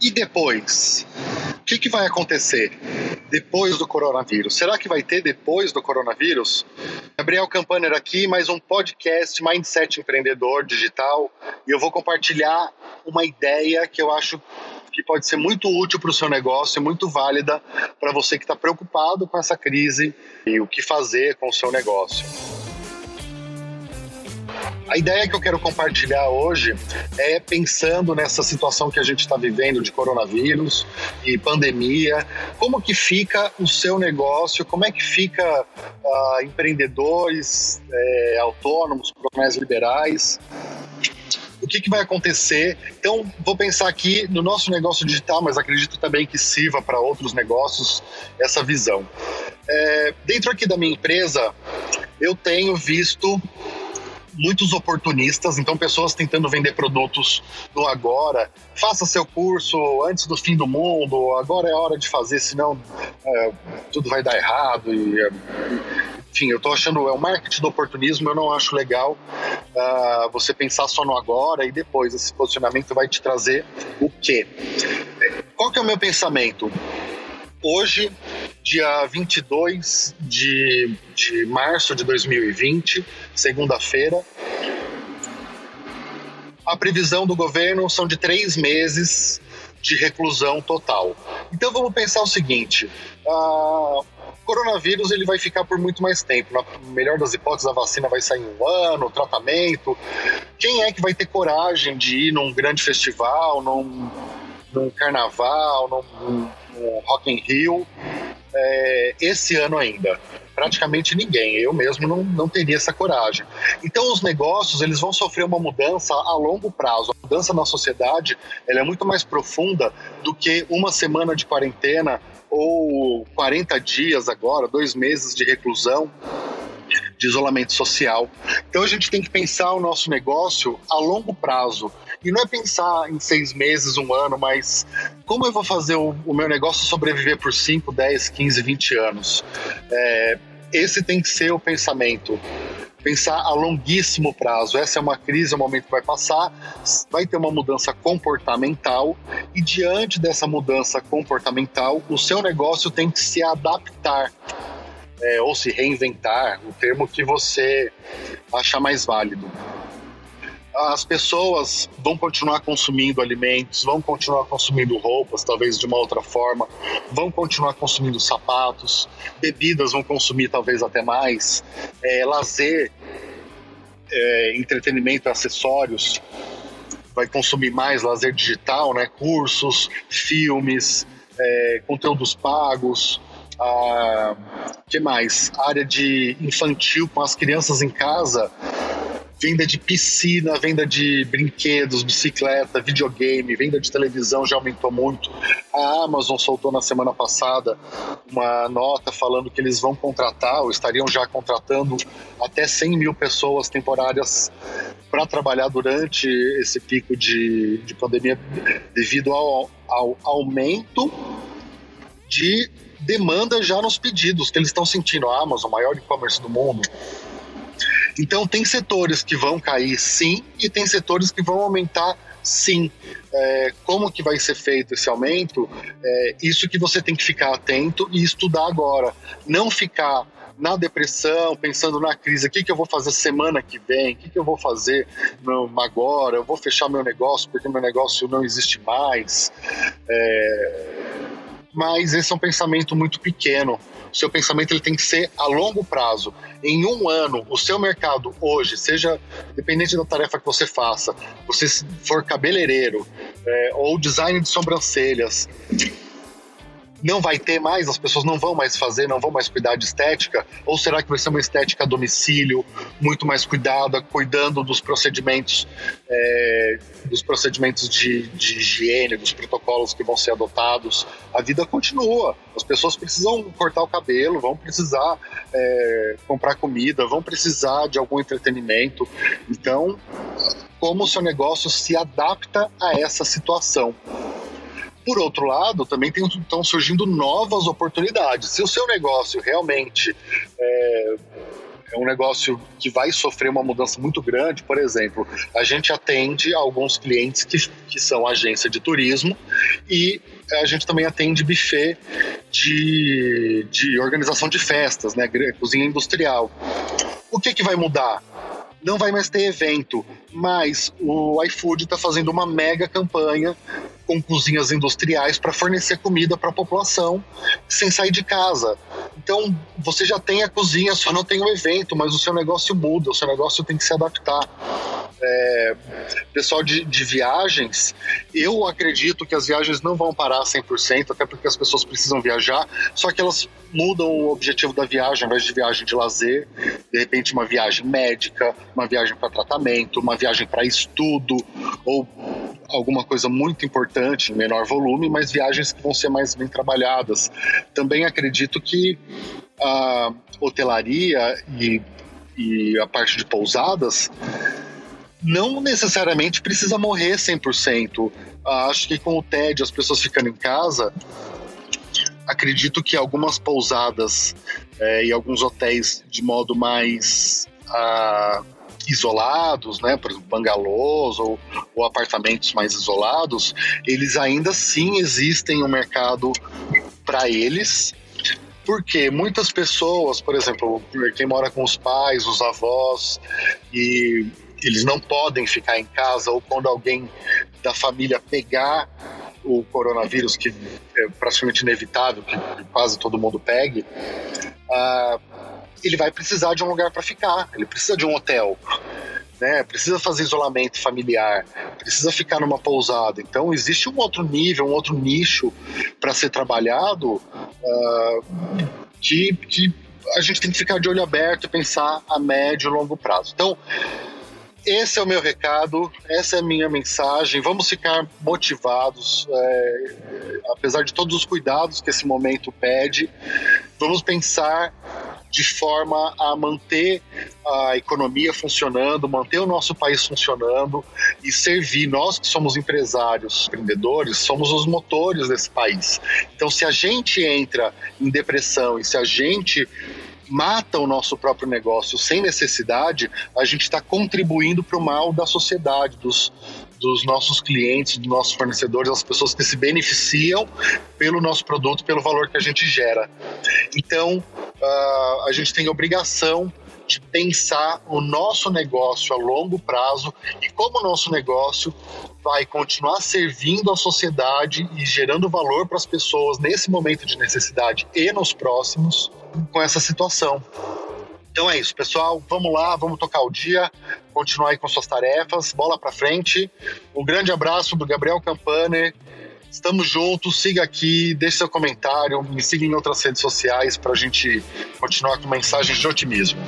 E depois? O que, que vai acontecer depois do coronavírus? Será que vai ter depois do coronavírus? Gabriel Campaner aqui, mais um podcast Mindset Empreendedor Digital. E eu vou compartilhar uma ideia que eu acho que pode ser muito útil para o seu negócio e muito válida para você que está preocupado com essa crise e o que fazer com o seu negócio. A ideia que eu quero compartilhar hoje é pensando nessa situação que a gente está vivendo de coronavírus e pandemia, como que fica o seu negócio, como é que fica uh, empreendedores é, autônomos, profissionais liberais, o que, que, vai acontecer. Então, vou pensar aqui no nosso negócio digital, mas acredito também que sirva para outros negócios essa visão. É, dentro aqui da minha empresa, eu tenho visto muitos oportunistas, então pessoas tentando vender produtos no agora. Faça seu curso antes do fim do mundo, agora é hora de fazer, senão é, tudo vai dar errado. E, é, enfim, eu tô achando, é o marketing do oportunismo, eu não acho legal uh, você pensar só no agora e depois. Esse posicionamento vai te trazer o quê? Qual que é o meu pensamento? Hoje, dia 22 de, de março de 2020, segunda-feira, a previsão do governo são de três meses de reclusão total. Então vamos pensar o seguinte: o coronavírus ele vai ficar por muito mais tempo. Na melhor das hipóteses, a vacina vai sair em um ano, o tratamento. Quem é que vai ter coragem de ir num grande festival, num, num carnaval, num, Rock in Rio é, esse ano ainda. Praticamente ninguém. Eu mesmo não, não teria essa coragem. Então, os negócios eles vão sofrer uma mudança a longo prazo. A mudança na sociedade ela é muito mais profunda do que uma semana de quarentena ou 40 dias agora, dois meses de reclusão de isolamento social. Então a gente tem que pensar o nosso negócio a longo prazo. E não é pensar em seis meses, um ano, mas como eu vou fazer o, o meu negócio sobreviver por 5, 10, 15, 20 anos? É, esse tem que ser o pensamento pensar a longuíssimo prazo. Essa é uma crise, é um momento que vai passar, vai ter uma mudança comportamental e diante dessa mudança comportamental, o seu negócio tem que se adaptar é, ou se reinventar, o termo que você achar mais válido. As pessoas vão continuar consumindo alimentos, vão continuar consumindo roupas, talvez de uma outra forma, vão continuar consumindo sapatos, bebidas vão consumir talvez até mais, é, lazer, é, entretenimento, acessórios, vai consumir mais lazer digital, né? cursos, filmes, é, conteúdos pagos, a que mais? Área de infantil com as crianças em casa, venda de piscina, venda de brinquedos, bicicleta, videogame, venda de televisão já aumentou muito. A Amazon soltou na semana passada uma nota falando que eles vão contratar, ou estariam já contratando, até 100 mil pessoas temporárias para trabalhar durante esse pico de, de pandemia, devido ao, ao aumento de demanda já nos pedidos que eles estão sentindo. A Amazon, maior e-commerce do mundo. Então, tem setores que vão cair sim, e tem setores que vão aumentar sim. É, como que vai ser feito esse aumento? É, isso que você tem que ficar atento e estudar agora. Não ficar na depressão, pensando na crise, o que, que eu vou fazer semana que vem, o que, que eu vou fazer no, agora, eu vou fechar meu negócio porque meu negócio não existe mais. É, mas esse é um pensamento muito pequeno. O seu pensamento ele tem que ser a longo prazo. Em um ano, o seu mercado hoje, seja dependente da tarefa que você faça, você for cabeleireiro é, ou design de sobrancelhas, não vai ter mais, as pessoas não vão mais fazer, não vão mais cuidar de estética? Ou será que vai ser uma estética a domicílio, muito mais cuidada, cuidando dos procedimentos, é, dos procedimentos de, de higiene, dos protocolos que vão ser adotados? A vida continua. As pessoas precisam cortar o cabelo, vão precisar é, comprar comida, vão precisar de algum entretenimento. Então, como o seu negócio se adapta a essa situação? Por outro lado, também estão surgindo novas oportunidades. Se o seu negócio realmente é, é um negócio que vai sofrer uma mudança muito grande. Por exemplo, a gente atende alguns clientes que, que são agência de turismo e a gente também atende buffet de, de organização de festas, né? Cozinha industrial. O que, que vai mudar? Não vai mais ter evento, mas o iFood está fazendo uma mega campanha com cozinhas industriais para fornecer comida para a população sem sair de casa. Então, você já tem a cozinha, só não tem o evento, mas o seu negócio muda, o seu negócio tem que se adaptar. É, pessoal de, de, viagens, eu acredito que as viagens não vão parar 100%, até porque as pessoas precisam viajar, só que elas mudam o objetivo da viagem, ao invés de viagem de lazer, de repente uma viagem médica, uma viagem para tratamento, uma viagem para estudo, ou alguma coisa muito importante em menor volume, mas viagens que vão ser mais bem trabalhadas. Também acredito que a hotelaria e, e a parte de pousadas não necessariamente precisa morrer 100%. Acho que com o TED, as pessoas ficando em casa, acredito que algumas pousadas é, e alguns hotéis de modo mais ah, isolados, né, por exemplo, bangalôs ou, ou apartamentos mais isolados, eles ainda sim existem um mercado para eles, porque muitas pessoas, por exemplo, quem mora com os pais, os avós, e eles não podem ficar em casa, ou quando alguém da família pegar o coronavírus, que é praticamente inevitável que quase todo mundo pegue, uh, ele vai precisar de um lugar para ficar, ele precisa de um hotel. Né, precisa fazer isolamento familiar, precisa ficar numa pousada. Então, existe um outro nível, um outro nicho para ser trabalhado uh, que, que a gente tem que ficar de olho aberto e pensar a médio e longo prazo. Então, esse é o meu recado, essa é a minha mensagem. Vamos ficar motivados, é, apesar de todos os cuidados que esse momento pede. Vamos pensar de forma a manter a economia funcionando, manter o nosso país funcionando e servir. Nós que somos empresários, empreendedores, somos os motores desse país. Então, se a gente entra em depressão e se a gente mata o nosso próprio negócio sem necessidade, a gente está contribuindo para o mal da sociedade, dos, dos nossos clientes, dos nossos fornecedores, as pessoas que se beneficiam pelo nosso produto, pelo valor que a gente gera. Então, uh, a gente tem obrigação de pensar o nosso negócio a longo prazo e como o nosso negócio vai continuar servindo a sociedade e gerando valor para as pessoas nesse momento de necessidade e nos próximos com essa situação. Então é isso, pessoal. Vamos lá, vamos tocar o dia, continuar aí com suas tarefas, bola para frente. Um grande abraço do Gabriel Campane. Estamos juntos, siga aqui, deixe seu comentário, me siga em outras redes sociais para a gente continuar com mensagens de otimismo.